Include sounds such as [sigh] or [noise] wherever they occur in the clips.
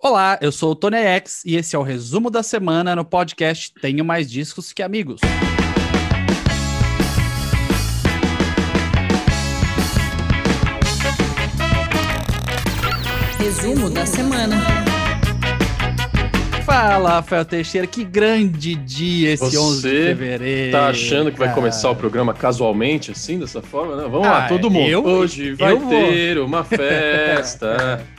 Olá, eu sou o Tony X e esse é o resumo da semana no podcast Tenho Mais Discos Que Amigos. Resumo da semana. Fala, Rafael Teixeira, que grande dia esse Você 11 de fevereiro. Tá achando que vai cara. começar o programa casualmente, assim, dessa forma? Não, vamos Ah, lá, todo mundo. eu- Hoje vai eu vou. ter uma festa. [laughs]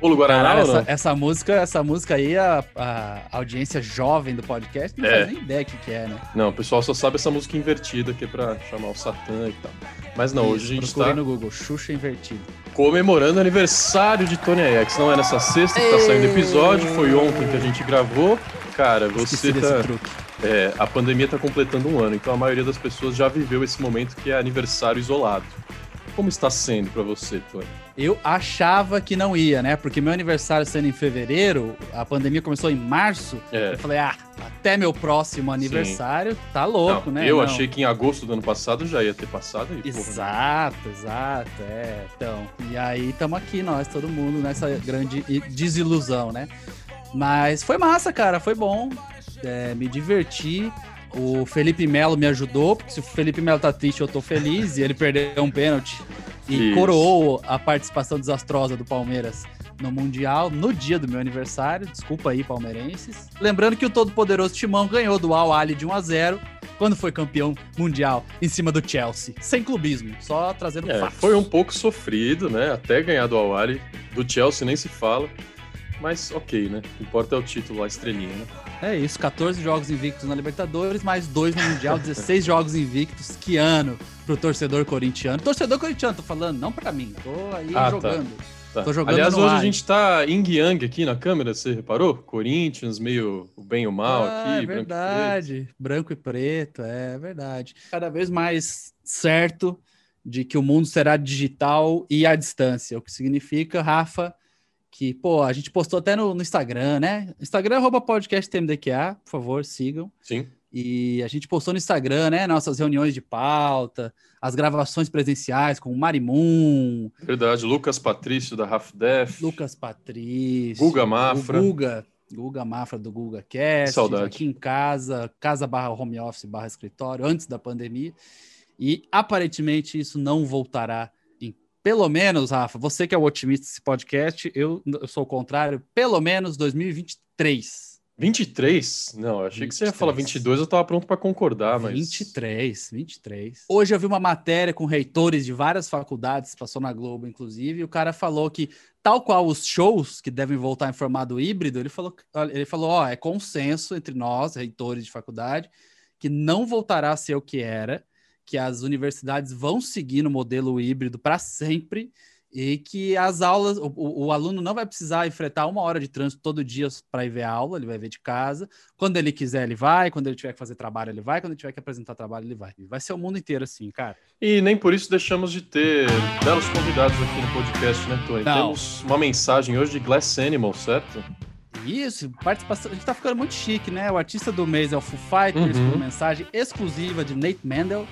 Pulo Guaraná essa, essa música, essa música aí, a, a audiência jovem do podcast não É. faz nem ideia o que, que é, né? Não, o pessoal só sabe essa música invertida que é pra chamar o Satã e tal. Mas não, hoje a gente tá no Google, Xuxa invertido. comemorando o aniversário de Tony X. Não é nessa sexta que tá saindo episódio, foi ontem que a gente gravou. Cara, Esqueci você desse tá. É, a pandemia tá completando um ano, então a maioria das pessoas já viveu esse momento que é aniversário isolado. Como está sendo pra você, Tony? Eu achava que não ia, né? Porque meu aniversário sendo em fevereiro, a pandemia começou em março. É. Eu falei, ah, até meu próximo aniversário, tá louco, Não, né? Eu Não. achei que em agosto do ano passado já ia ter passado e porra, Exato, exato, é. Então, e aí estamos aqui nós, todo mundo, nessa grande desilusão, né? Mas foi massa, cara, foi bom. É, me diverti. O Felipe Melo me ajudou, porque se o Felipe Melo tá triste, eu tô feliz. E ele perdeu um pênalti e Isso. coroou a participação desastrosa do Palmeiras no Mundial no dia do meu aniversário. Desculpa aí, palmeirenses. Lembrando que o todo-poderoso Timão ganhou do Al Ali de 1 a 0 quando foi campeão mundial em cima do Chelsea. Sem clubismo, só trazendo É, fatos. foi um pouco sofrido, né? Até ganhar do Awali. Do Chelsea nem se fala. Mas ok, né? O que importa é o título, a estrelinha, né? É isso, 14 jogos invictos na Libertadores, mais dois no Mundial, 16 jogos invictos. Que ano pro torcedor corintiano. Torcedor corintiano, tô falando, não pra mim. Tô aí Ah, tá. jogando. Tá. Tô jogando Aliás, hoje ar. a gente tá yin yang aqui na câmera, você reparou? Corinthians, meio o bem e o mal Ah, aqui. é branco e preto. verdade. Branco e preto, é verdade. Cada vez mais certo de que o mundo será digital e à distância. O que significa, Rafa, que, pô, a gente postou até no, no Instagram, né? Instagram, arroba podcast TMDQA, por favor, sigam. Sim. E a gente postou no Instagram, né? Nossas reuniões de pauta, as gravações presenciais com o Marimun, Verdade. Lucas Patrício da Half Def. Lucas Patrício, Guga Mafra. Guga, Guga Mafra do Guga Cast, Saudade. aqui em casa, casa barra home office barra escritório, antes da pandemia. E aparentemente isso não voltará pelo menos, Rafa, você que é o otimista desse podcast, eu, eu sou o contrário, pelo menos 2023. 23? Não, achei que você ia 23. falar 22, eu tava pronto pra concordar, mas. 23, 23. Hoje eu vi uma matéria com reitores de várias faculdades, passou na Globo, inclusive, e o cara falou que, tal qual os shows que devem voltar em formato híbrido, ele falou, ele falou, ó, é consenso entre nós, reitores de faculdade, que não voltará a ser o que era, que as universidades vão seguir no modelo híbrido para sempre e que as aulas, o, o- aluno não vai precisar enfrentar uma hora de trânsito todo dia para ir ver a aula, ele vai ver de casa. Quando ele quiser, ele vai. Quando ele tiver que fazer trabalho, ele vai. Quando ele tiver que apresentar trabalho, ele vai. Vai ser o mundo inteiro assim, cara. E nem por isso deixamos de ter belos convidados aqui no podcast, né, Tony? Não. Temos uma mensagem hoje de Glass Animal, certo? Isso, participação. A gente tá ficando muito chique, né? O artista do mês é o Foo Fighters, Uhum. com mensagem exclusiva de Nate Mendel.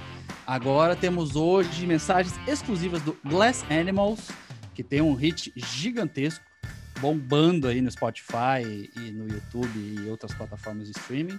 Agora temos hoje mensagens exclusivas do Glass Animals, que tem um hit gigantesco, bombando aí no Spotify e no YouTube e outras plataformas de streaming.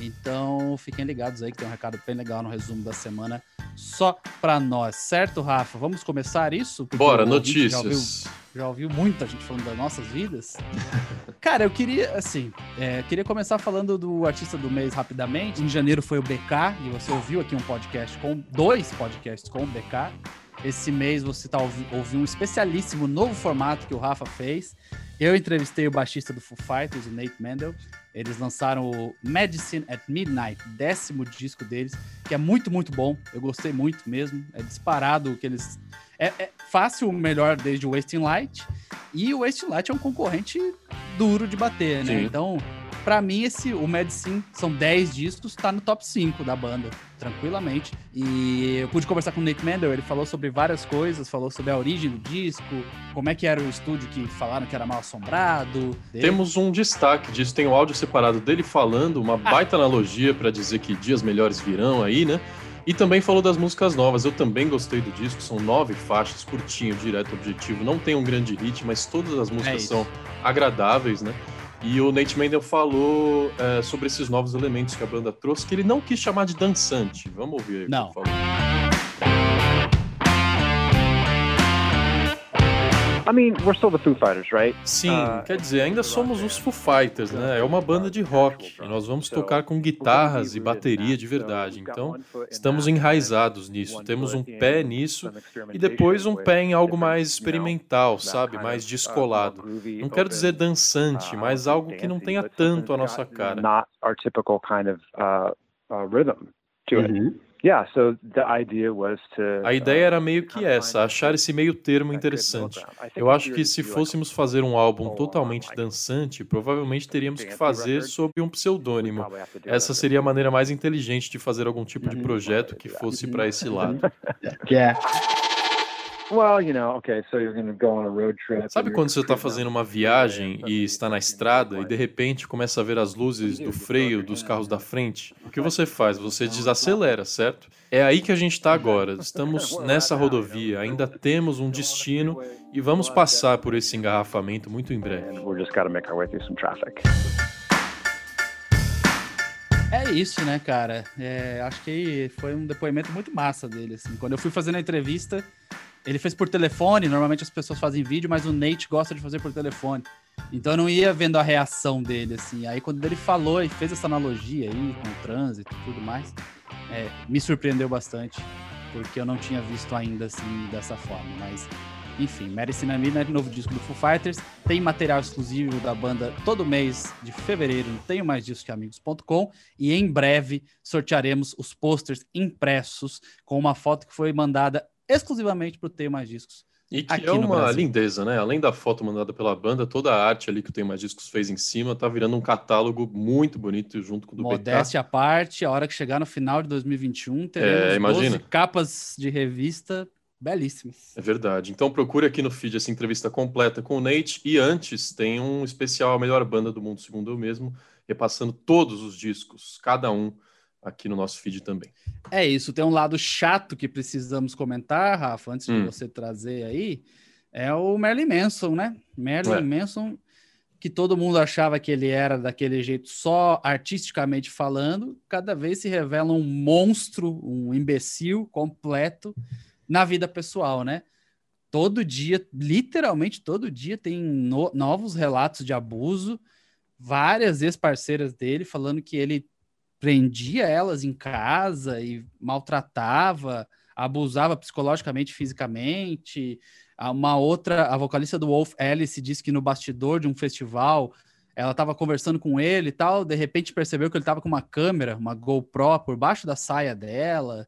Então fiquem ligados aí que tem um recado bem legal no resumo da semana só pra nós, certo, Rafa? Vamos começar isso? Porque Bora, ouvinte já ouviu- notícias. já ouviu muita gente falando das nossas vidas. [laughs] Cara, eu queria, assim, é, queria começar falando do artista do mês rapidamente. Em janeiro foi o BK, e você ouviu aqui um podcast com dois podcasts com o BK. Esse mês você tá ouvi, ouviu um especialíssimo novo formato que o Rafa fez. Eu entrevistei o baixista do Foo Fighters, o Nate Mendel. Eles lançaram o Medicine at Midnight, décimo disco deles, que é muito, muito bom. Eu gostei muito mesmo. É disparado o que eles. É, é fácil o melhor desde o Wasting Light. E o Wasting Light é um concorrente duro de bater, né? Sim. Então, pra mim, esse, o Medicine são 10 discos, tá no top 5 da banda, tranquilamente. E eu pude conversar com o Nate Mendel, ele falou sobre várias coisas, falou sobre a origem do disco, como é que era o estúdio que falaram que era mal assombrado. Temos um destaque disso, tem o áudio separado dele falando, uma baita analogia para dizer que dias melhores virão aí, né? E também falou das músicas novas. Eu também gostei do disco. São nove faixas, curtinho, direto, objetivo. Não tem um grande hit, mas todas as músicas é são agradáveis, né? E o Nate Mendel falou é, sobre esses novos elementos que a banda trouxe, que ele não quis chamar de dançante. Vamos ouvir aí não. o que ele falou. I mean, we're still the Foo Fighters, right? Sim, uh, quer dizer, ainda somos os Foo Fighters, né? É uma banda de rock e nós vamos tocar com guitarras e bateria de verdade. Então, estamos enraizados nisso, temos um pé nisso e depois um pé em algo mais experimental, sabe? Mais uh, descolado. Não quero dizer dançante, uh, mas algo que não tenha tanto a nossa cara. Not our typical kind of uh, rhythm to it. A ideia uh, era meio que essa, achar esse meio termo interessante. Eu acho que se fôssemos fazer um álbum totalmente dançante, provavelmente teríamos que fazer sob um pseudônimo. Essa seria a maneira mais inteligente de fazer algum tipo de uhum. projeto que fosse para esse lado. [laughs] Sabe quando você está fazendo uma viagem e está na estrada e de repente começa a ver as luzes do freio dos carros da frente? O que você faz? Você desacelera, certo? É aí que a gente está agora. [laughs] Estamos nessa rodovia, ainda temos um destino e vamos passar por esse engarrafamento muito em breve. É isso, né, cara? É, acho que foi um depoimento muito massa dele. Assim. Quando eu fui fazendo a entrevista, ele fez por telefone, normalmente as pessoas fazem vídeo, mas o Nate gosta de fazer por telefone. Então eu não ia vendo a reação dele, assim. Aí quando ele falou e fez essa analogia aí com o trânsito e tudo mais, é, me surpreendeu bastante, porque eu não tinha visto ainda assim dessa forma. Mas, enfim, Medicine Amina, novo disco do Foo Fighters, tem material exclusivo da banda todo mês de fevereiro no tenho mais discos que amigos.com e em breve sortearemos os posters impressos com uma foto que foi mandada exclusivamente para o Ter Mais Discos. E que é uma lindeza, né? Além da foto mandada pela banda, toda a arte ali que o Tem Mais Discos fez em cima tá virando um catálogo muito bonito junto com o do Modéstia à parte, a hora que chegar no final de 2021, teremos é, imagina. 12 capas de revista belíssimas. É verdade. Então procure aqui no feed essa entrevista completa com o Nate e antes tem um especial A Melhor Banda do Mundo, segundo eu mesmo, repassando todos os discos, cada um aqui no nosso feed também. É isso, tem um lado chato que precisamos comentar, Rafa, antes hum. de você trazer aí, é o Merlin Manson, né? Merlin é. Manson, que todo mundo achava que ele era daquele jeito só artisticamente falando, cada vez se revela um monstro, um imbecil completo na vida pessoal, né? Todo dia, literalmente todo dia, tem no, novos relatos de abuso, várias ex-parceiras dele falando que ele prendia elas em casa e maltratava, abusava psicologicamente, fisicamente. Uma outra, a vocalista do Wolf Alice disse que no bastidor de um festival ela estava conversando com ele e tal, de repente percebeu que ele estava com uma câmera, uma GoPro por baixo da saia dela.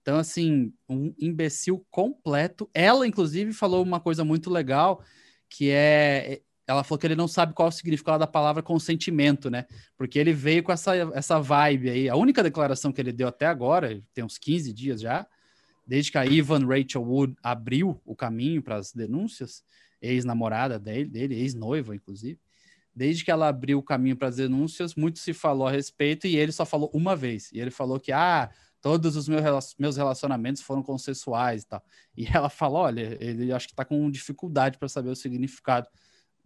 Então, assim, um imbecil completo. Ela, inclusive, falou uma coisa muito legal, que é ela falou que ele não sabe qual é o significado da palavra consentimento, né? Porque ele veio com essa, essa vibe aí. A única declaração que ele deu até agora, tem uns 15 dias já, desde que a Ivan Rachel Wood abriu o caminho para as denúncias, ex-namorada dele, dele ex-noiva, inclusive, desde que ela abriu o caminho para as denúncias, muito se falou a respeito e ele só falou uma vez. E ele falou que, ah, todos os meus relacionamentos foram consensuais e tal. E ela falou, olha, ele acho que está com dificuldade para saber o significado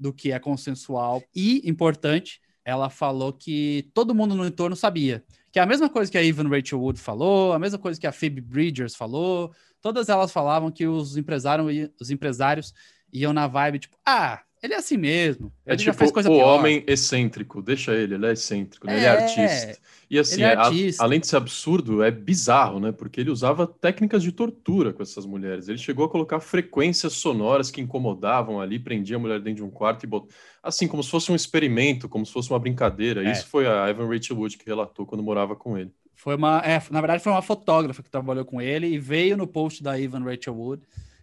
do que é consensual. E, importante, ela falou que todo mundo no entorno sabia. Que é a mesma coisa que a Evan Rachel Wood falou, a mesma coisa que a Phoebe Bridgers falou. Todas elas falavam que os empresários, os empresários iam na vibe, tipo, ah, ele é assim mesmo. É tipo o pior. homem excêntrico, deixa ele, ele é excêntrico, né? é, ele é artista. E assim, é artista. A, além de ser absurdo, é bizarro, né? Porque ele usava técnicas de tortura com essas mulheres. Ele chegou a colocar frequências sonoras que incomodavam ali, prendia a mulher dentro de um quarto e botou. Assim, como se fosse um experimento, como se fosse uma brincadeira. É. Isso foi a Evan Rachel Wood que relatou quando morava com ele. Foi uma. É, na verdade, foi uma fotógrafa que trabalhou com ele e veio no post da Evan Rachel Wood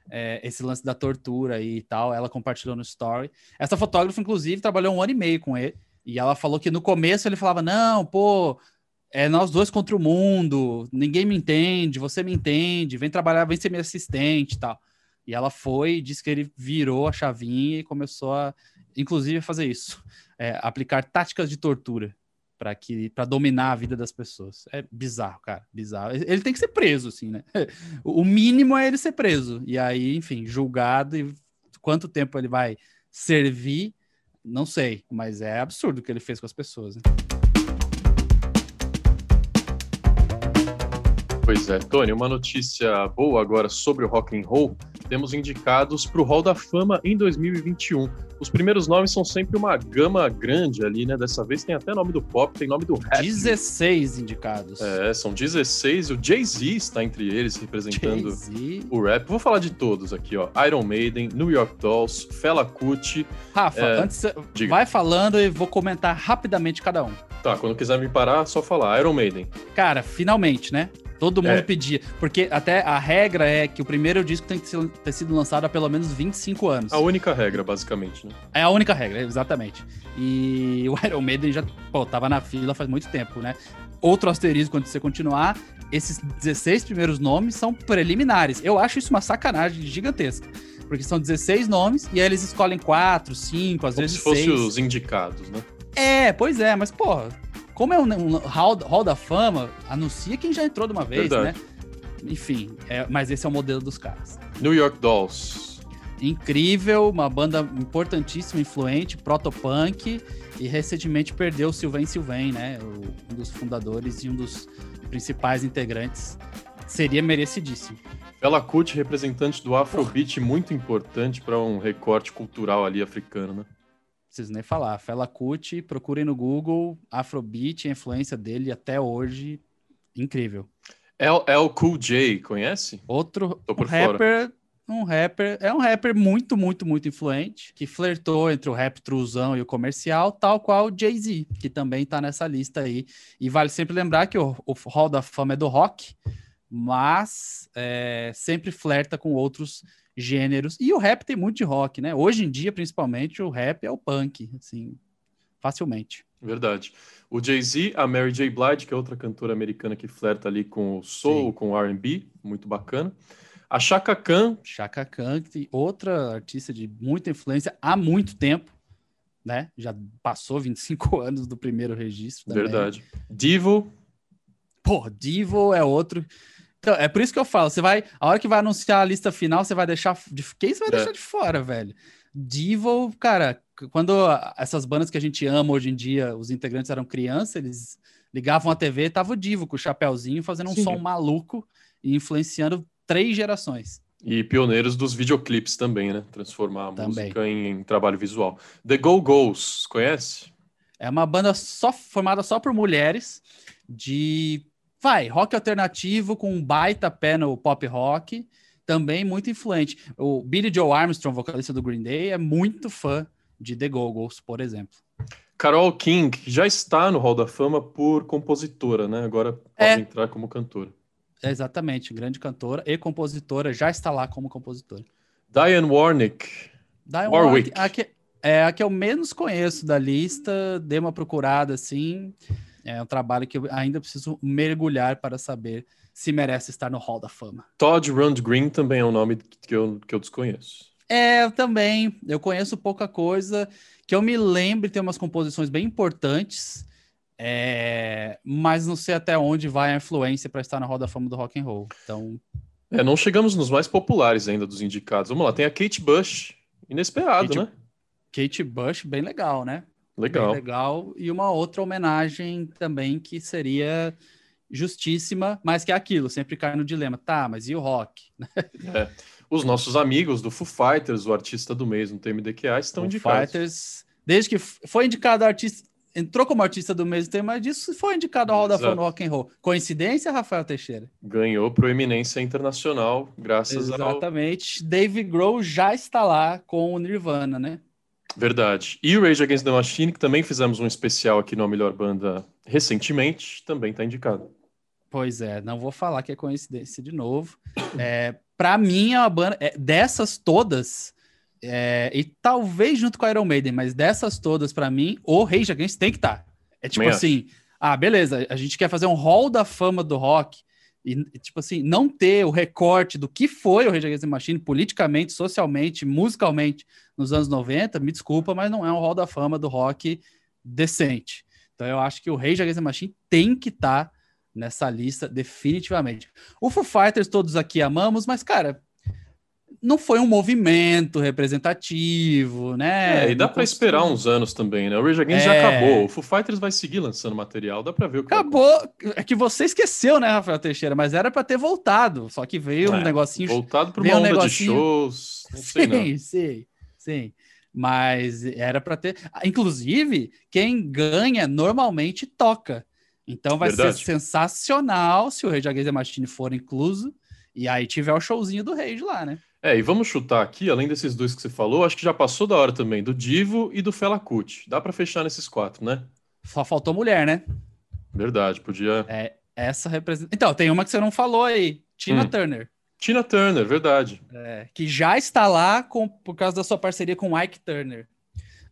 é, esse lance da tortura e tal. Ela compartilhou no story. Essa fotógrafa, inclusive, trabalhou um ano e meio com ele. E ela falou que no começo ele falava: Não, pô, é nós dois contra o mundo, ninguém me entende, você me entende, vem trabalhar, vem ser minha assistente e tal. E ela foi, disse que ele virou a chavinha e começou a, inclusive, a fazer isso, [laughs] é, aplicar táticas de tortura. Para que para dominar a vida das pessoas. É bizarro, cara, bizarro. Ele tem que ser preso, assim, né? [laughs] O mínimo é ele ser preso. E aí, enfim, julgado e quanto tempo ele vai servir, não sei, mas é absurdo o que ele fez com as pessoas. Né? Pois é, Tony, uma notícia boa agora sobre o rock and roll. Temos indicados para o Hall da Fama em 2021. Os primeiros nomes são sempre uma gama grande ali, né? Dessa vez tem até nome do pop, tem nome do rap. 16 indicados. É, são 16. O Jay-Z está entre eles, representando o rap. Vou falar de todos aqui, ó. Iron Maiden, New York Dolls, Fela Kuti. Rafa, é... antes vai falando e vou comentar rapidamente cada um. Tá, quando quiser me parar, só falar. Iron Maiden. Cara, finalmente, né? Todo mundo é. pedia. Porque até a regra é que o primeiro disco tem que ter sido lançado há pelo menos 25 anos. A única regra, basicamente, né? É a única regra, exatamente. E o [laughs] Iron Maiden já, pô, tava na fila faz muito tempo, né? Outro asterisco quando você continuar, esses 16 primeiros nomes são preliminares. Eu acho isso uma sacanagem gigantesca. Porque são 16 nomes e aí eles escolhem 4, 5, às Como vezes 6. se fossem os indicados, né? É, pois é, mas, pô, como é um, um hall, hall, da fama, anuncia quem já entrou de uma vez, Verdade. né? Enfim, é, mas esse é o modelo dos caras. New York Dolls. Incrível, uma banda importantíssima, influente, protopunk, e recentemente perdeu o Sylvain Sylvain, né? O, um dos fundadores e um dos principais integrantes. Seria merecidíssimo. Ela Kuti, representante do Afrobeat, muito importante para um recorte cultural ali africano, né? Preciso nem falar. Fela Kuti, procurem no Google, Afrobeat, a influência dele até hoje, incrível. El, El Cool J, conhece? Outro um rapper, um rapper, é um rapper muito, muito, muito influente, que flertou entre o rap truzão e o comercial, tal qual o Jay-Z, que também tá nessa lista aí. E vale sempre lembrar que o, o Hall da Fama é do rock, mas é, sempre flerta com outros gêneros. E o rap tem muito de rock, né? Hoje em dia, principalmente, o rap é o punk, assim, facilmente. Verdade. O Jay-Z, a Mary J. Blige, que é outra cantora americana que flerta ali com o soul, Sim. com o R&B, muito bacana. A Chaka Khan. Chaka Khan, que outra artista de muita influência há muito tempo, né? Já passou 25 [laughs] anos do primeiro registro. Também. Verdade. Divo. Pô, Divo é outro então, é por isso que eu falo, você vai, a hora que vai anunciar a lista final, você vai deixar de quem você vai é. deixar de fora, velho? Divo, cara, quando essas bandas que a gente ama hoje em dia, os integrantes eram crianças, eles ligavam a TV, tava o Divo com o chapéuzinho fazendo um Sim. som maluco e influenciando três gerações. E pioneiros dos videoclipes também, né? Transformar a também. música em, em, trabalho visual. The Go Go's, conhece? É uma banda só formada só por mulheres de Vai, rock alternativo com um baita pé no pop rock, também muito influente. O Billy Joe Armstrong, vocalista do Green Day, é muito fã de The Go-Go's, por exemplo. Carol King já está no Hall da Fama por compositora, né? Agora pode é. entrar como cantora. Exatamente, grande cantora e compositora, já está lá como compositora. Diane Warnick. Diane Warwick. Warwick. A que, é a que eu menos conheço da lista, dei uma procurada assim. É um trabalho que eu ainda preciso mergulhar para saber se merece estar no Hall da Fama. Todd Rundgren também é um nome que eu, que eu desconheço. É, eu também. Eu conheço pouca coisa. Que eu me lembre, tem umas composições bem importantes, é... mas não sei até onde vai a influência para estar na Hall da Fama do Rock and Roll. Então. É, não chegamos nos mais populares ainda dos indicados. Vamos lá, tem a Kate Bush, inesperado, Kate, né? Kate Bush, bem legal, né? Legal. legal. E uma outra homenagem também que seria justíssima, mas que é aquilo, sempre cai no dilema. Tá, mas e o rock? [laughs] É. Os nossos amigos do Foo Fighters, o artista do mês no TMDQA, estão Foo indicados. Fighters, desde que foi indicado artista, entrou como artista do mês, tem mais disso, foi indicado ao Hall da Fama Rock and Roll. Coincidência, Rafael Teixeira? Ganhou proeminência internacional, graças Exatamente. ao... Exatamente. Dave Grohl já está lá com o Nirvana, né? Verdade. E o Rage Against the Machine, que também fizemos um especial aqui no Melhor Banda recentemente, também está indicado. Pois é, não vou falar que é coincidência de novo. É, para mim, é uma banda. É, dessas todas, é, e talvez junto com a Iron Maiden, mas dessas todas, para mim, o Rage Against tem que estar. Tá. É tipo assim: ah, beleza, a gente quer fazer um hall da fama do rock. E, tipo assim, não ter o recorte do que foi o Rage the Machine politicamente, socialmente, musicalmente nos anos 90, me desculpa, mas não é um hall da fama do rock decente. Então eu acho que o Rage Against the Machine tem que estar tá nessa lista definitivamente. O Foo Fighters todos aqui amamos, mas cara, não foi um movimento representativo, né? É, e dá para esperar uns anos também, né? O Rage Against é... já acabou. O Foo Fighters vai seguir lançando material, dá para ver o que Acabou. É que você esqueceu, né, Rafael Teixeira? Mas era para ter voltado. Só que veio é, um negocinho. Voltado para uma um onda negocinho... de shows. Não sei, sim, não. sim, sim. Mas era para ter. Inclusive, quem ganha normalmente toca. Então vai Verdade. ser sensacional se o Rage Against the Machine for incluso. E aí tiver o showzinho do Rage lá, né? É, e vamos chutar aqui, além desses dois que você falou, acho que já passou da hora também, do Divo e do Fela Kuti. Dá para fechar nesses quatro, né? Só faltou mulher, né? Verdade, podia. É, essa representa. Então, tem uma que você não falou aí, Tina hum. Turner. Tina Turner, verdade. É, que já está lá com, por causa da sua parceria com Ike Turner.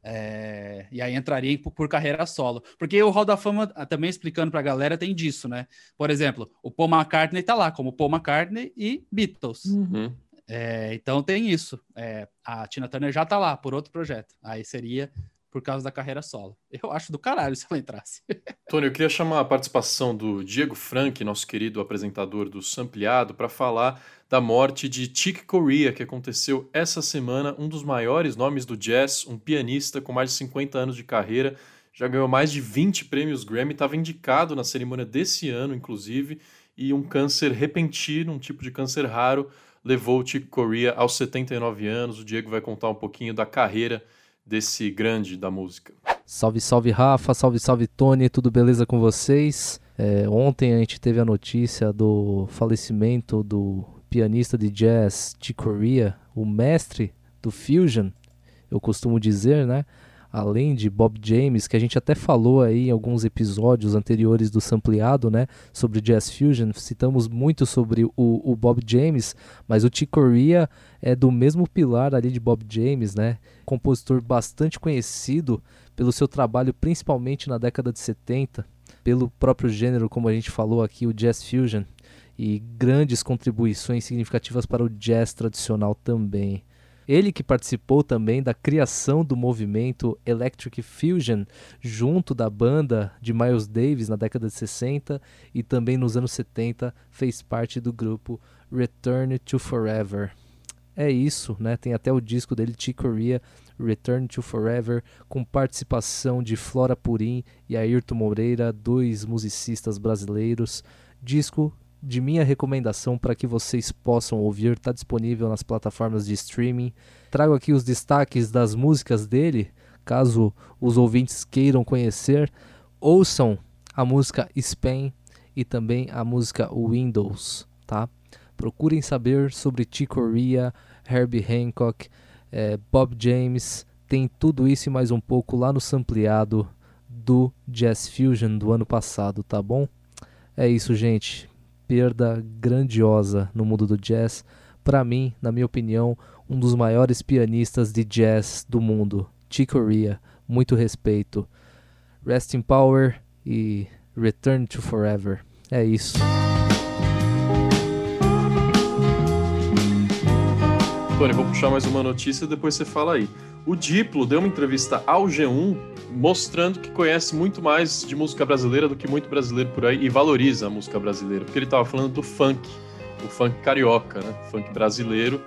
É, e aí entraria por, por, carreira solo. Porque o Hall da Fama, ah, também explicando pra galera, tem disso, né? Por exemplo, o Paul McCartney tá lá como Paul McCartney e Beatles. Uhum. É, então tem isso. É, a Tina Turner já tá lá por outro projeto. Aí seria por causa da carreira solo. Eu acho do caralho se ela entrasse. [laughs] Tony, eu queria chamar a participação do Diego Frank, nosso querido apresentador do Sampleado, para falar da morte de Chick Corea, que aconteceu essa semana, um dos maiores nomes do jazz, um pianista com mais de 50 anos de carreira, já ganhou mais de 20 prêmios Grammy, estava indicado na cerimônia desse ano, inclusive, e um câncer repentino, um tipo de câncer raro, levou o Chick Corea aos 79 anos. O Diego vai contar um pouquinho da carreira desse grande da música. Salve, salve Rafa, salve, salve Tony, tudo beleza com vocês? É, ontem a gente teve a notícia do falecimento do pianista de jazz Chick Corea, o mestre do fusion, eu costumo dizer, né? Além de Bob James, que a gente até falou aí em alguns episódios anteriores do Sampleado, né, sobre Jazz Fusion, citamos muito sobre o, o Bob James, mas o Chick Corea é do mesmo pilar ali de Bob James, né, compositor bastante conhecido pelo seu trabalho principalmente na década de 70, pelo próprio gênero, como a gente falou aqui, o Jazz Fusion, e grandes contribuições significativas para o jazz tradicional também. Ele que participou também da criação do movimento Electric Fusion junto da banda de Miles Davis na década de 60 e também nos anos 70 fez parte do grupo Return to Forever. É isso, né? Tem até o disco dele, Chicoria, Return to Forever, com participação de Flora Purim e Ayrton Moreira, dois musicistas brasileiros. Disco de minha recomendação para que vocês possam ouvir, está disponível nas plataformas de streaming. Trago aqui os destaques das músicas dele, caso os ouvintes queiram conhecer. Ouçam a música Spain e também a música Windows, tá? Procurem saber sobre Chick Corea, Herbie Hancock, eh, Bob James, tem tudo isso e mais um pouco lá no sampleado do Jazz Fusion do ano passado, tá bom? É isso, gente perda grandiosa no mundo do jazz. Para mim, na minha opinião, um dos maiores pianistas de jazz do mundo, Chick Corea. Muito respeito. Rest in Power e Return to Forever. É isso. Tony, vou puxar mais uma notícia e depois você fala aí. O Diplo deu uma entrevista ao G1 mostrando que conhece muito mais de música brasileira do que muito brasileiro por aí e valoriza a música brasileira, porque ele estava falando do funk, o funk carioca, né? Funk brasileiro,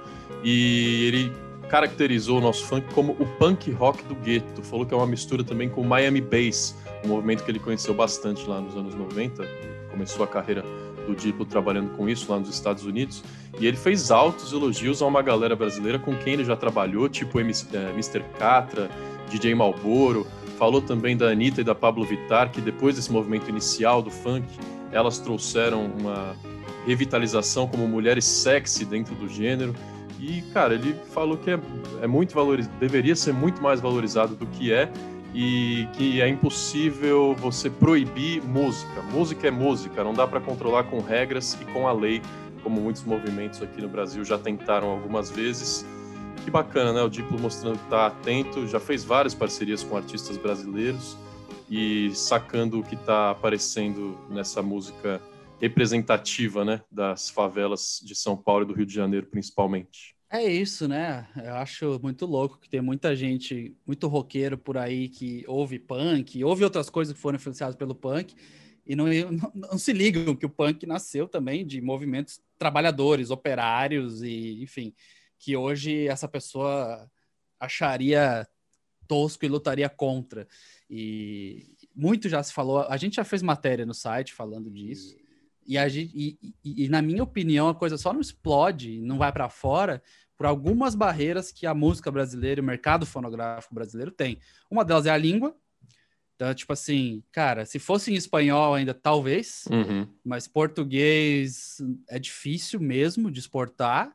e ele caracterizou o nosso funk como o punk rock do gueto. Falou que é uma mistura também com o Miami Bass, um movimento que ele conheceu bastante lá nos anos 90, começou a carreira do Diplo trabalhando com isso lá nos Estados Unidos, e ele fez altos elogios a uma galera brasileira com quem ele já trabalhou, tipo Mr. Eh, Catra, DJ Malboro, falou também da Anitta e da Pablo Vittar, que depois desse movimento inicial do funk, elas trouxeram uma revitalização como mulheres sexy dentro do gênero, e, cara, ele falou que é, é muito valorizado, deveria ser muito mais valorizado do que é, e que é impossível você proibir música. Música é música, não dá para controlar com regras e com a lei, como muitos movimentos aqui no Brasil já tentaram algumas vezes. Que bacana, né? O Diplo mostrando que está atento, já fez várias parcerias com artistas brasileiros e sacando o que está aparecendo nessa música representativa, né, das favelas de São Paulo e do Rio de Janeiro, principalmente. É isso, né? Eu acho muito louco que tem muita gente, muito roqueiro por aí que ouve punk, ouve outras coisas que foram influenciadas pelo punk e não, não, não, se ligam que o punk nasceu também de movimentos trabalhadores, operários e, enfim, que hoje essa pessoa acharia tosco e lutaria contra. E muito já se falou, a gente já fez matéria no site falando disso. E, a gente, e, e, e na minha opinião, a coisa só não explode, não vai para fora, por algumas barreiras que a música brasileira e o mercado fonográfico brasileiro tem. Uma delas é a língua. Então, tipo assim, cara, se fosse em espanhol ainda, talvez, uhum. mas português é difícil mesmo de exportar.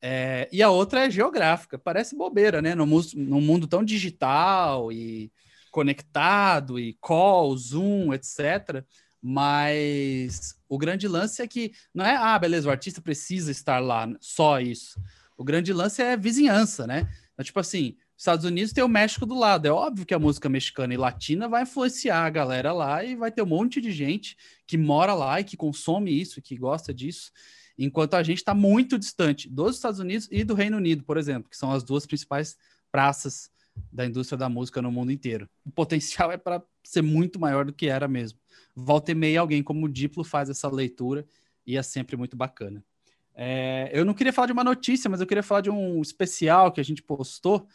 É, e a outra é geográfica. Parece bobeira, né? No, no mundo tão digital e conectado, e call, Zoom, etc. Mas o grande lance é que não é, ah, beleza, o artista precisa estar lá, só isso. O grande lance é vizinhança, né? É tipo assim, Estados Unidos tem o México do lado. É óbvio que a música mexicana e latina vai influenciar a galera lá e vai ter um monte de gente que mora lá e que consome isso, que gosta disso, enquanto a gente está muito distante dos Estados Unidos e do Reino Unido, por exemplo, que são as duas principais praças da indústria da música no mundo inteiro. O potencial é para ser muito maior do que era mesmo. Volta e meia, alguém como o Diplo faz essa leitura e é sempre muito bacana. É, eu não queria falar de uma notícia, mas eu queria falar de um especial que a gente postou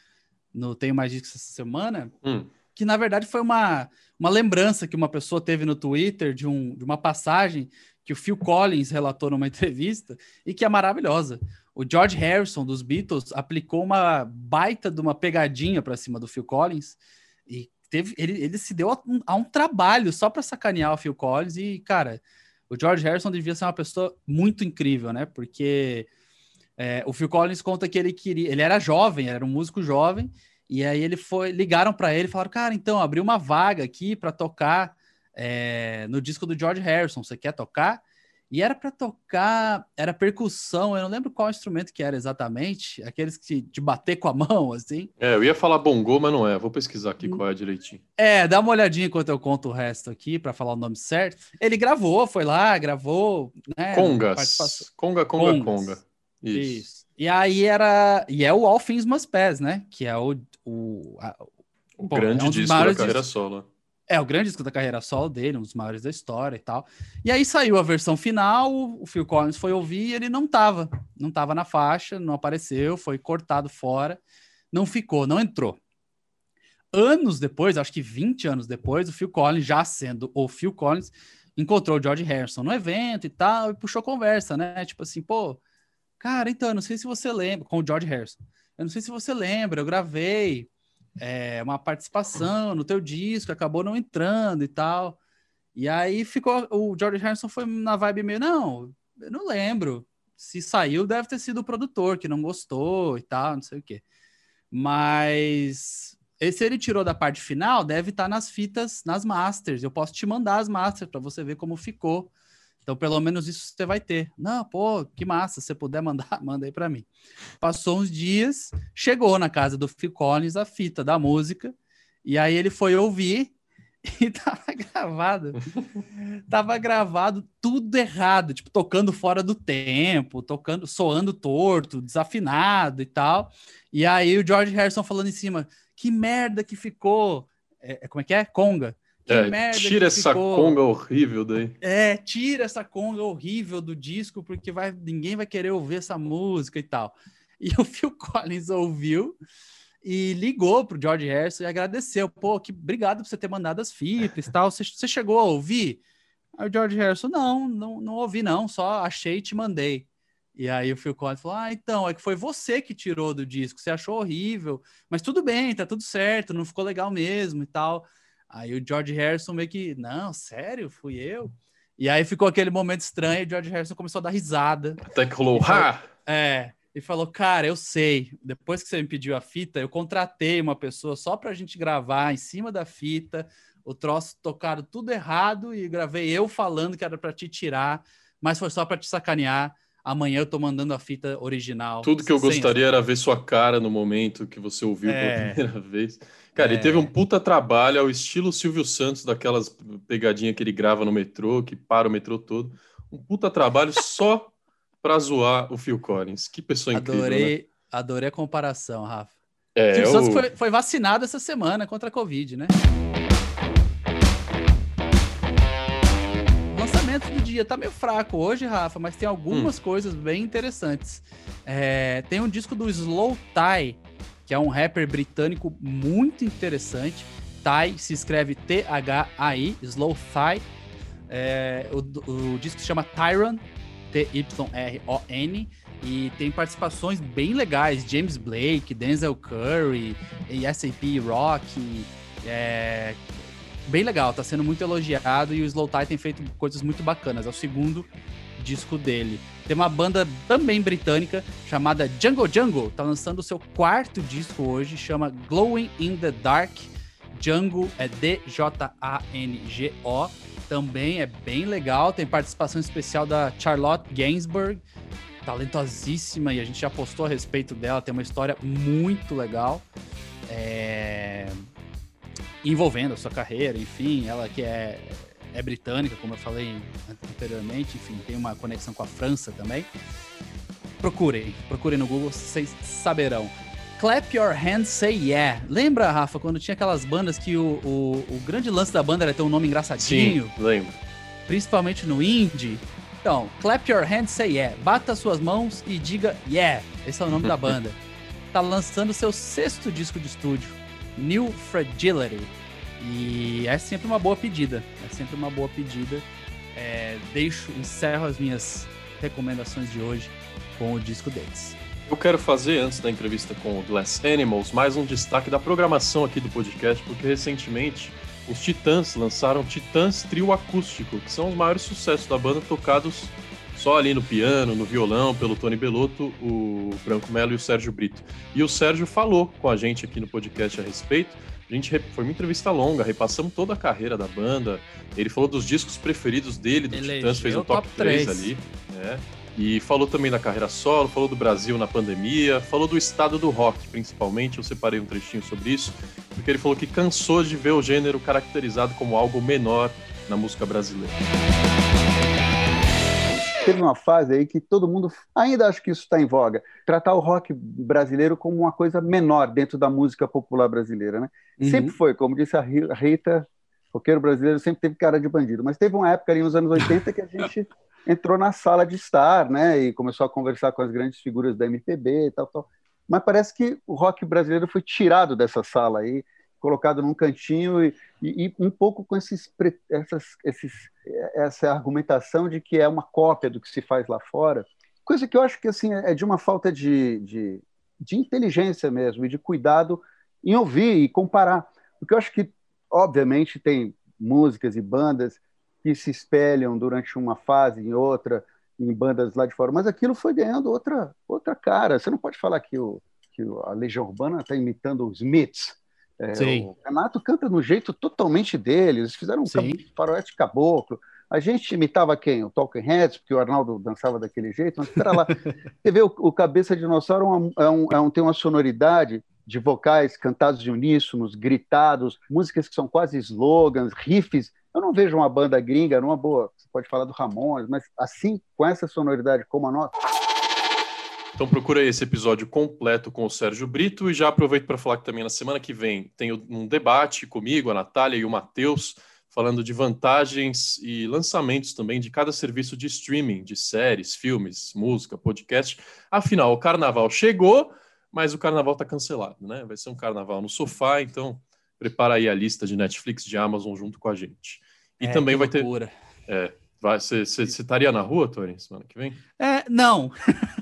no Tenho Mais Discos essa semana, hum. que na verdade foi uma, uma lembrança que uma pessoa teve no Twitter de, um, de uma passagem que o Phil Collins relatou numa [laughs] entrevista e que é maravilhosa. O George Harrison dos Beatles aplicou uma baita de uma pegadinha para cima do Phil Collins e teve ele, ele se deu a um, a um trabalho só para sacanear o Phil Collins e cara, o George Harrison devia ser uma pessoa muito incrível, né? Porque é, o Phil Collins conta que ele queria, ele era jovem, era um músico jovem, e aí ele foi, ligaram para ele e falaram, cara, então abriu uma vaga aqui para tocar é, no disco do George Harrison, você quer tocar? E era para tocar, era percussão, eu não lembro qual instrumento que era exatamente, aqueles que de bater com a mão, assim. É, eu ia falar bongô, mas não é. Vou pesquisar aqui qual é direitinho. É, dá uma olhadinha enquanto eu conto o resto aqui para falar o nome certo. Ele gravou, foi lá, gravou, né? Congas. Conga, conga, Congas. conga. Isso. Isso. E aí era, e é o All Things Must Pass, né? Que é o o, a, o grande é um disco da carreira solo. É, o grande disco da carreira solo dele, um dos maiores da história e tal. E aí saiu a versão final, o Phil Collins foi ouvir e ele não tava. Não tava na faixa, não apareceu, foi cortado fora, não ficou, não entrou. Anos depois, acho que 20 anos depois, o Phil Collins, já sendo o Phil Collins, encontrou o George Harrison no evento e tal, e puxou conversa, né? Tipo assim, pô, cara, então, não sei se você lembra, com o George Harrison, eu não sei se você lembra, eu gravei é, uma participação no teu disco, acabou não entrando e tal. E aí ficou. O George Harrison foi na vibe meio, não, eu não lembro. Se saiu, deve ter sido o produtor que não gostou e tal, não sei o quê. Mas esse ele tirou da parte final, deve estar tá nas fitas, nas masters. Eu posso te mandar as masters para você ver como ficou. Então, pelo menos isso você vai ter. Não, pô, que massa. Se você puder mandar, [laughs] manda aí para mim. Passou uns dias, chegou na casa do Phil Collins a fita da música, e aí ele foi ouvir [laughs] e tava gravado. tava gravado tudo errado, tipo, tocando fora do tempo, tocando, soando torto, desafinado e tal. E aí o George Harrison falando em cima, que merda que ficou. É, é como é que é? Conga é, tira essa ficou. conga horrível daí. É, tira essa conga horrível do disco, porque vai, ninguém vai querer ouvir essa música e tal. E o Phil [laughs] Collins ouviu e ligou pro George Harrison e agradeceu. Pô, que obrigado por você ter mandado as fitas e tal. Você, você chegou a ouvir? Aí o George Harrison, não, não, não ouvi não, só achei e te mandei. E aí o Phil Collins falou: Ah, então, é que foi você que tirou do disco, você achou horrível, mas tudo bem, tá tudo certo, não ficou legal mesmo e tal. Aí o George Harrison meio que, não, sério, fui eu. E aí ficou aquele momento estranho, e o George Harrison começou a dar risada. Até que rolou, ha! É, e falou, cara, eu sei, depois que você me pediu a fita, eu contratei uma pessoa só pra gente gravar em cima da fita, o troço tocaram tudo errado e gravei eu falando que era para te tirar, mas foi só para te sacanear. Amanhã eu tô mandando a fita original. Tudo que eu gostaria era ver sua cara no momento que você ouviu é... pela primeira [laughs] vez. Cara, é... ele teve um puta trabalho ao estilo Silvio Santos, daquelas pegadinhas que ele grava no metrô, que para o metrô todo. Um puta trabalho [laughs] só para zoar o Phil Collins. Que pessoa adorei, incrível. Né? Adorei a comparação, Rafa. É, Silvio eu... Santos foi, foi vacinado essa semana contra a Covid, né? Dia tá meio fraco hoje, Rafa, mas tem algumas hum. coisas bem interessantes. É, tem um disco do Slow Tie, que é um rapper britânico muito interessante. Ty se escreve T-H-A-I, Slow Thigh. É, o, o, disco se chama Tyron, T-Y-R-O-N, e tem participações bem legais: James Blake, Denzel Curry, e S.A.P. Rock. É, bem legal, tá sendo muito elogiado e o Slow Tie tem feito coisas muito bacanas. É o segundo disco dele. Tem uma banda também britânica chamada Jungle Jungle, tá lançando o seu quarto disco hoje, chama Glowing in the Dark. Django é D-J-A-N-G-O. Também é bem legal. Tem participação especial da Charlotte Gainsbourg, talentosíssima, e a gente já postou a respeito dela. Tem uma história muito legal. É... Envolvendo a sua carreira, enfim, ela que é, é britânica, como eu falei anteriormente, enfim, tem uma conexão com a França também. Procurem, procurem no Google, vocês saberão. Clap Your Hands Say Yeah. Lembra, Rafa, quando tinha aquelas bandas que o, o, o grande lance da banda era ter um nome engraçadinho? Sim, lembro. Principalmente no indie. Então, Clap Your Hands Say Yeah. Bata suas mãos e diga Yeah. Esse é o nome da banda. [laughs] Tá lançando seu sexto disco de estúdio, New Fragility. E é sempre uma boa pedida. É sempre uma boa pedida. É, deixo, encerro as minhas recomendações de hoje com o disco deles. Eu quero fazer, antes da entrevista com o Glass Animals, mais um destaque da programação aqui do podcast, porque recentemente os Titãs lançaram Titãs Trio Acústico, que são os maiores sucessos da banda, tocados só ali no piano, no violão, pelo Tony Belotto, o Branco Melo e o Sérgio Brito. E o Sérgio falou com a gente aqui no podcast a respeito. A gente foi uma entrevista longa, repassamos toda a carreira da banda. Ele falou dos discos preferidos dele, do Titãs, fez um top, top 3, 3 ali. Né? E falou também da carreira solo, falou do Brasil na pandemia, falou do estado do rock, principalmente. Eu separei um trechinho sobre isso, porque ele falou que cansou de ver o gênero caracterizado como algo menor na música brasileira. Teve uma fase aí que todo mundo, ainda acho que isso está em voga, tratar o rock brasileiro como uma coisa menor dentro da música popular brasileira, né? Uhum. Sempre foi, como disse a Rita, o roqueiro brasileiro sempre teve cara de bandido, mas teve uma época ali nos anos 80 que a gente [laughs] entrou na sala de estar, né, e começou a conversar com as grandes figuras da MPB e tal, tal. Mas parece que o rock brasileiro foi tirado dessa sala aí, colocado num cantinho e, e, e um pouco com esses, essas, esses, essa argumentação de que é uma cópia do que se faz lá fora, coisa que eu acho que assim é de uma falta de, de, de inteligência mesmo e de cuidado em ouvir e comparar, porque eu acho que obviamente tem músicas e bandas que se espelham durante uma fase em outra, em bandas lá de fora, mas aquilo foi ganhando outra, outra cara. Você não pode falar que, o, que a Legião Urbana está imitando os Smiths. É, o Renato canta no jeito totalmente dele, eles fizeram um faroeste caboclo. A gente imitava quem? O Talking Heads, porque o Arnaldo dançava daquele jeito, mas espera lá. [laughs] Você vê o, o Cabeça de Dinossauro é um, é um, tem uma sonoridade de vocais cantados de uníssonos, gritados, músicas que são quase slogans, riffs eu não vejo uma banda gringa numa boa. Você pode falar do Ramones, mas assim, com essa sonoridade como a nossa. Então procura esse episódio completo com o Sérgio Brito e já aproveito para falar que também na semana que vem tem um debate comigo, a Natália e o Matheus, falando de vantagens e lançamentos também de cada serviço de streaming, de séries, filmes, música, podcast. Afinal, o carnaval chegou, mas o carnaval está cancelado, né? Vai ser um carnaval no sofá, então prepara aí a lista de Netflix, de Amazon junto com a gente. E é, também vai ter. É, você estaria na rua, Tony, semana que vem? É, não.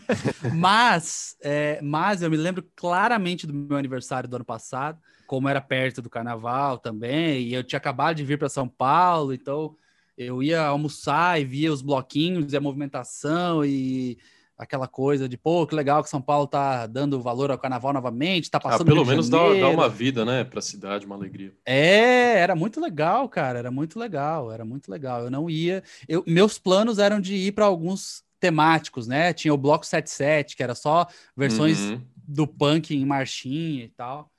[laughs] mas, é, mas eu me lembro claramente do meu aniversário do ano passado, como era perto do carnaval também, e eu tinha acabado de vir para São Paulo, então eu ia almoçar e via os bloquinhos e a movimentação e aquela coisa de, pô, que legal que São Paulo tá dando valor ao carnaval novamente, tá ah, passando. Ah, pelo menos dá, dá, uma vida, né, pra cidade, uma alegria. É, era muito legal, cara, era muito legal, era muito legal. Eu não ia. Eu, meus planos eram de ir para alguns temáticos, né? Tinha o Bloco 77, que era só versões uhum. do punk em marchinha e tal.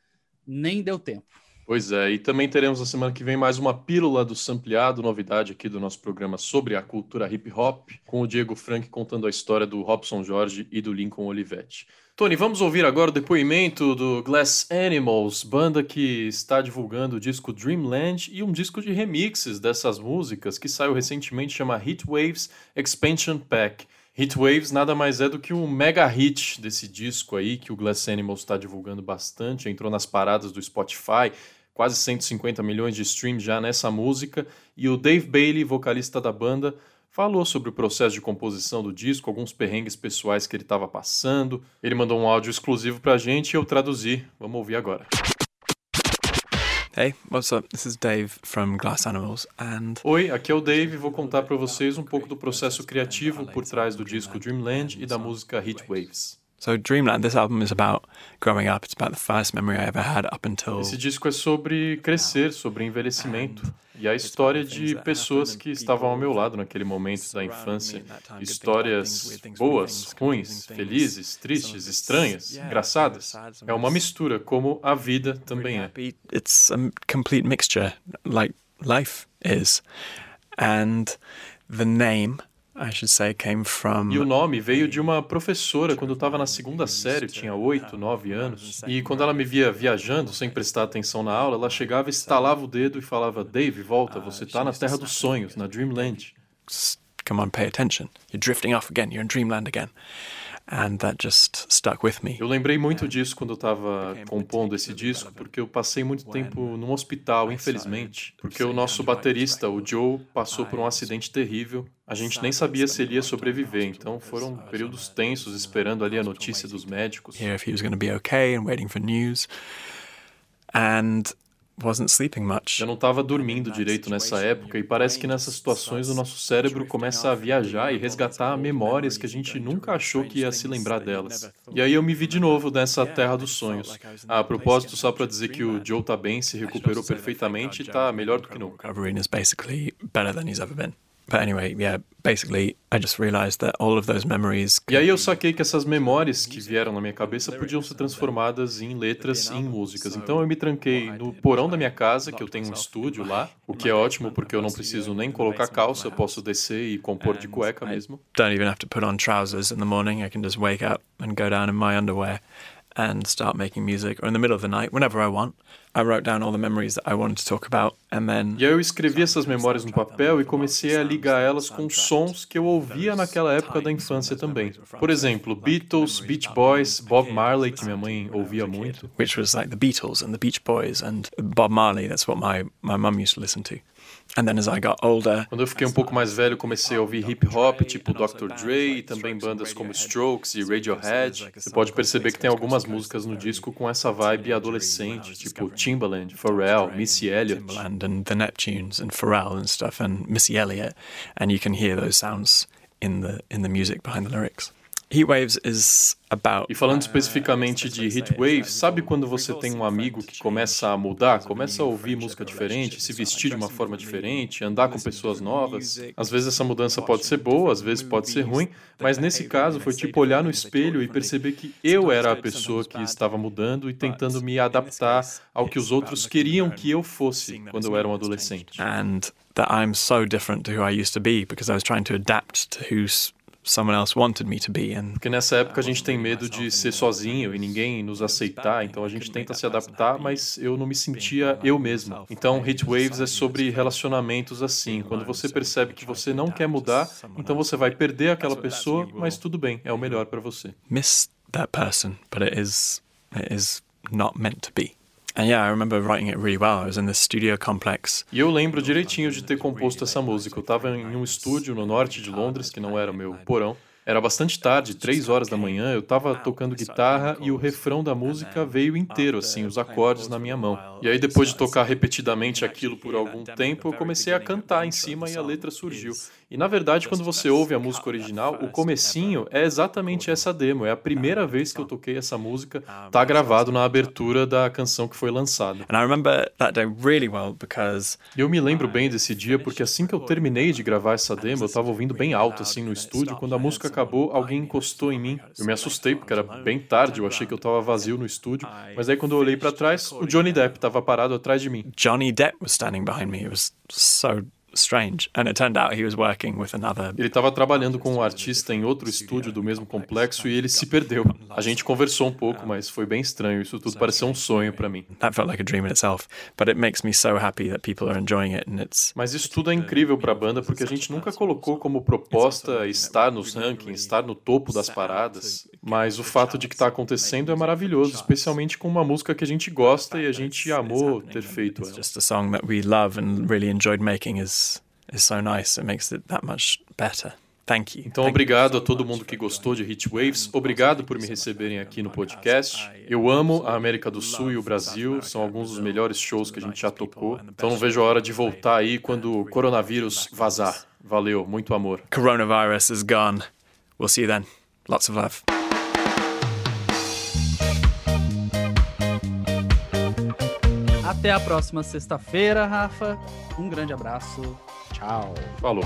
Nem deu tempo. Pois é, e também teremos na semana que vem mais uma pílula do sampleado, novidade aqui do nosso programa sobre a cultura hip hop, com o Diego Frank contando a história do Robson Jorge e do Lincoln Olivetti. Tony, vamos ouvir agora o depoimento do Glass Animals, banda que está divulgando o disco Dreamland e um disco de remixes dessas músicas que saiu recentemente, chama Heat Waves Expansion Pack. Heat Waves nada mais é do que um mega hit desse disco aí que o Glass Animals está divulgando bastante, entrou nas paradas do Spotify, quase 150 milhões de streams já nessa música, e o Dave Bailey, vocalista da banda, falou sobre o processo de composição do disco, alguns perrengues pessoais que ele estava passando. Ele mandou um áudio exclusivo para a gente e eu traduzi. Vamos ouvir agora. Hey, what's up? This is Dave from Glass Animals and Oi, aqui é o Dave, vou contar para vocês um pouco do processo criativo por trás do disco Dreamland e da música Heat Waves. So Dreamland, this album is about growing up. It's about the first memory I ever had up until Esse disco é sobre crescer, sobre envelhecimento e a história de pessoas que estavam ao meu lado naquele momento da infância. Histórias boas, ruins, felizes, tristes, estranhas, engraçadas. É uma mistura, como a vida também é. It's a complete mixture, like life is. And the name e o nome veio de uma professora quando eu estava na segunda série, eu tinha oito, nove anos. E quando ela me via viajando sem prestar atenção na aula, ela chegava, estalava o dedo e falava: Dave, volta, você está na Terra dos Sonhos, na Dreamland. Come on, pay attention. You're drifting off again. You're in Dreamland again. And that just stuck with me. Eu lembrei muito disso quando eu estava compondo esse disco, porque eu passei muito tempo num hospital, infelizmente, porque o nosso baterista, o Joe, passou por um acidente terrível. A gente nem sabia se ele ia sobreviver, então foram períodos tensos esperando ali a notícia dos médicos. If he was going to be okay and waiting for news. And. Eu não estava dormindo direito nessa época e parece que nessas situações o nosso cérebro começa a viajar e resgatar memórias que a gente nunca achou que ia se lembrar delas. E aí eu me vi de novo nessa terra dos sonhos. Ah, a propósito, só para dizer que o Joe tá bem, se recuperou perfeitamente e tá melhor do que nunca. But anyway, yeah, basically I just realized that all of those memories E aí eu saquei que essas memórias que vieram na minha cabeça podiam ser transformadas em letras e em músicas. Então eu me tranquei no porão da minha casa, que eu tenho um estúdio lá, o que é ótimo porque eu não preciso nem colocar calça, eu posso descer e compor de cueca mesmo. Don't even have to put on trousers in the morning. I can just wake up and go down in my underwear and start making music, or in the middle of the night, whenever I want. I wrote down all the memories that I wanted to talk about, and then. E aí eu escrevi essas memórias no papel e comecei a ligar elas com sons que eu ouvia naquela época da infância também. Por exemplo, Beatles, Beach Boys, Bob Marley, que minha mãe ouvia muito. Which was like the Beatles and the Beach Boys and Bob Marley. That's what my my mum used to listen to. Older, Quando eu fiquei um pouco mais velho, comecei a ouvir hip hop, tipo Dr. Dre, e também bandas como Strokes e Radiohead. Você pode perceber que tem algumas músicas no disco com essa vibe adolescente, tipo Timbaland, Pharrell, Missy Elliott. Timbaland and the Neptunes and Pharrell and stuff and Missy Elliott, and you can hear those sounds in the in the music behind the lyrics. Heatwaves is about, e falando especificamente de Heatwaves, sabe quando você tem um amigo que começa a mudar, começa a ouvir música diferente, se vestir de uma forma diferente, andar com pessoas novas? Às vezes essa mudança pode ser boa, às vezes pode ser ruim, mas nesse caso foi tipo olhar no espelho e perceber que eu era a pessoa que estava mudando e tentando me adaptar ao que os outros queriam que eu fosse quando eu era um adolescente. And that I'm so different to who I used to be because I was trying to adapt to who's someone else wanted me to be. And Porque nessa época a gente tem medo de ser sozinho e ninguém nos aceitar, então a gente tenta se adaptar, mas eu não me sentia eu mesmo. Então Heat Waves é sobre relacionamentos assim. Quando você percebe que você não quer mudar, então você vai perder aquela pessoa, mas tudo bem, é o melhor para você. Miss that person, but it is it is not meant to be. And yeah, I remember writing it really well. I was in the studio complex. Eu lembro direitinho de ter composto essa música. Eu estava em um estúdio no norte de Londres, que não era o meu porão. Era bastante tarde, três horas da manhã, eu estava tocando guitarra e o refrão da música veio inteiro, assim, os acordes na minha mão. E aí, depois de tocar repetidamente aquilo por algum tempo, eu comecei a cantar em cima e a letra surgiu. E na verdade, quando você ouve a música original, o comecinho é exatamente essa demo. É a primeira vez que eu toquei essa música. Tá gravado na abertura da canção que foi lançada. E eu me lembro bem desse dia porque assim que eu terminei de gravar essa demo, eu estava ouvindo bem alto assim no estúdio quando a música acabou, alguém encostou em mim. Eu me assustei porque era bem tarde, eu achei que eu estava vazio no estúdio. Mas aí quando eu olhei para trás, o Johnny Depp estava parado atrás de mim. Johnny Depp was standing behind me. It was so strange. And it turned out he was working with another. Ele estava trabalhando com um artista em outro estúdio do mesmo complexo e ele se perdeu. A gente conversou um pouco, mas foi bem estranho. Isso tudo pareceu um sonho para mim. That felt like a dream in itself, but it makes me so happy that people are enjoying it and it's Mas isso tudo é incrível para a banda porque a gente nunca colocou como proposta estar nos rankings, estar no topo das paradas, mas o fato de que está acontecendo é maravilhoso, especialmente com uma música que a gente gosta e a gente amou ter feito. It's just a song that we love and really enjoyed making is is so nice. It makes it that much better. Thank you. Então, obrigado a todo mundo que gostou de Hit Waves. Obrigado por me receberem aqui no podcast. Eu amo a América do Sul e o Brasil. São alguns dos melhores shows que a gente já tocou. Então, não vejo a hora de voltar aí quando o coronavírus vazar. Valeu, muito amor. Coronavirus is gone. We'll see you then. Lots of love. Até a próxima sexta-feira, Rafa. Um grande abraço. Tchau. Falou.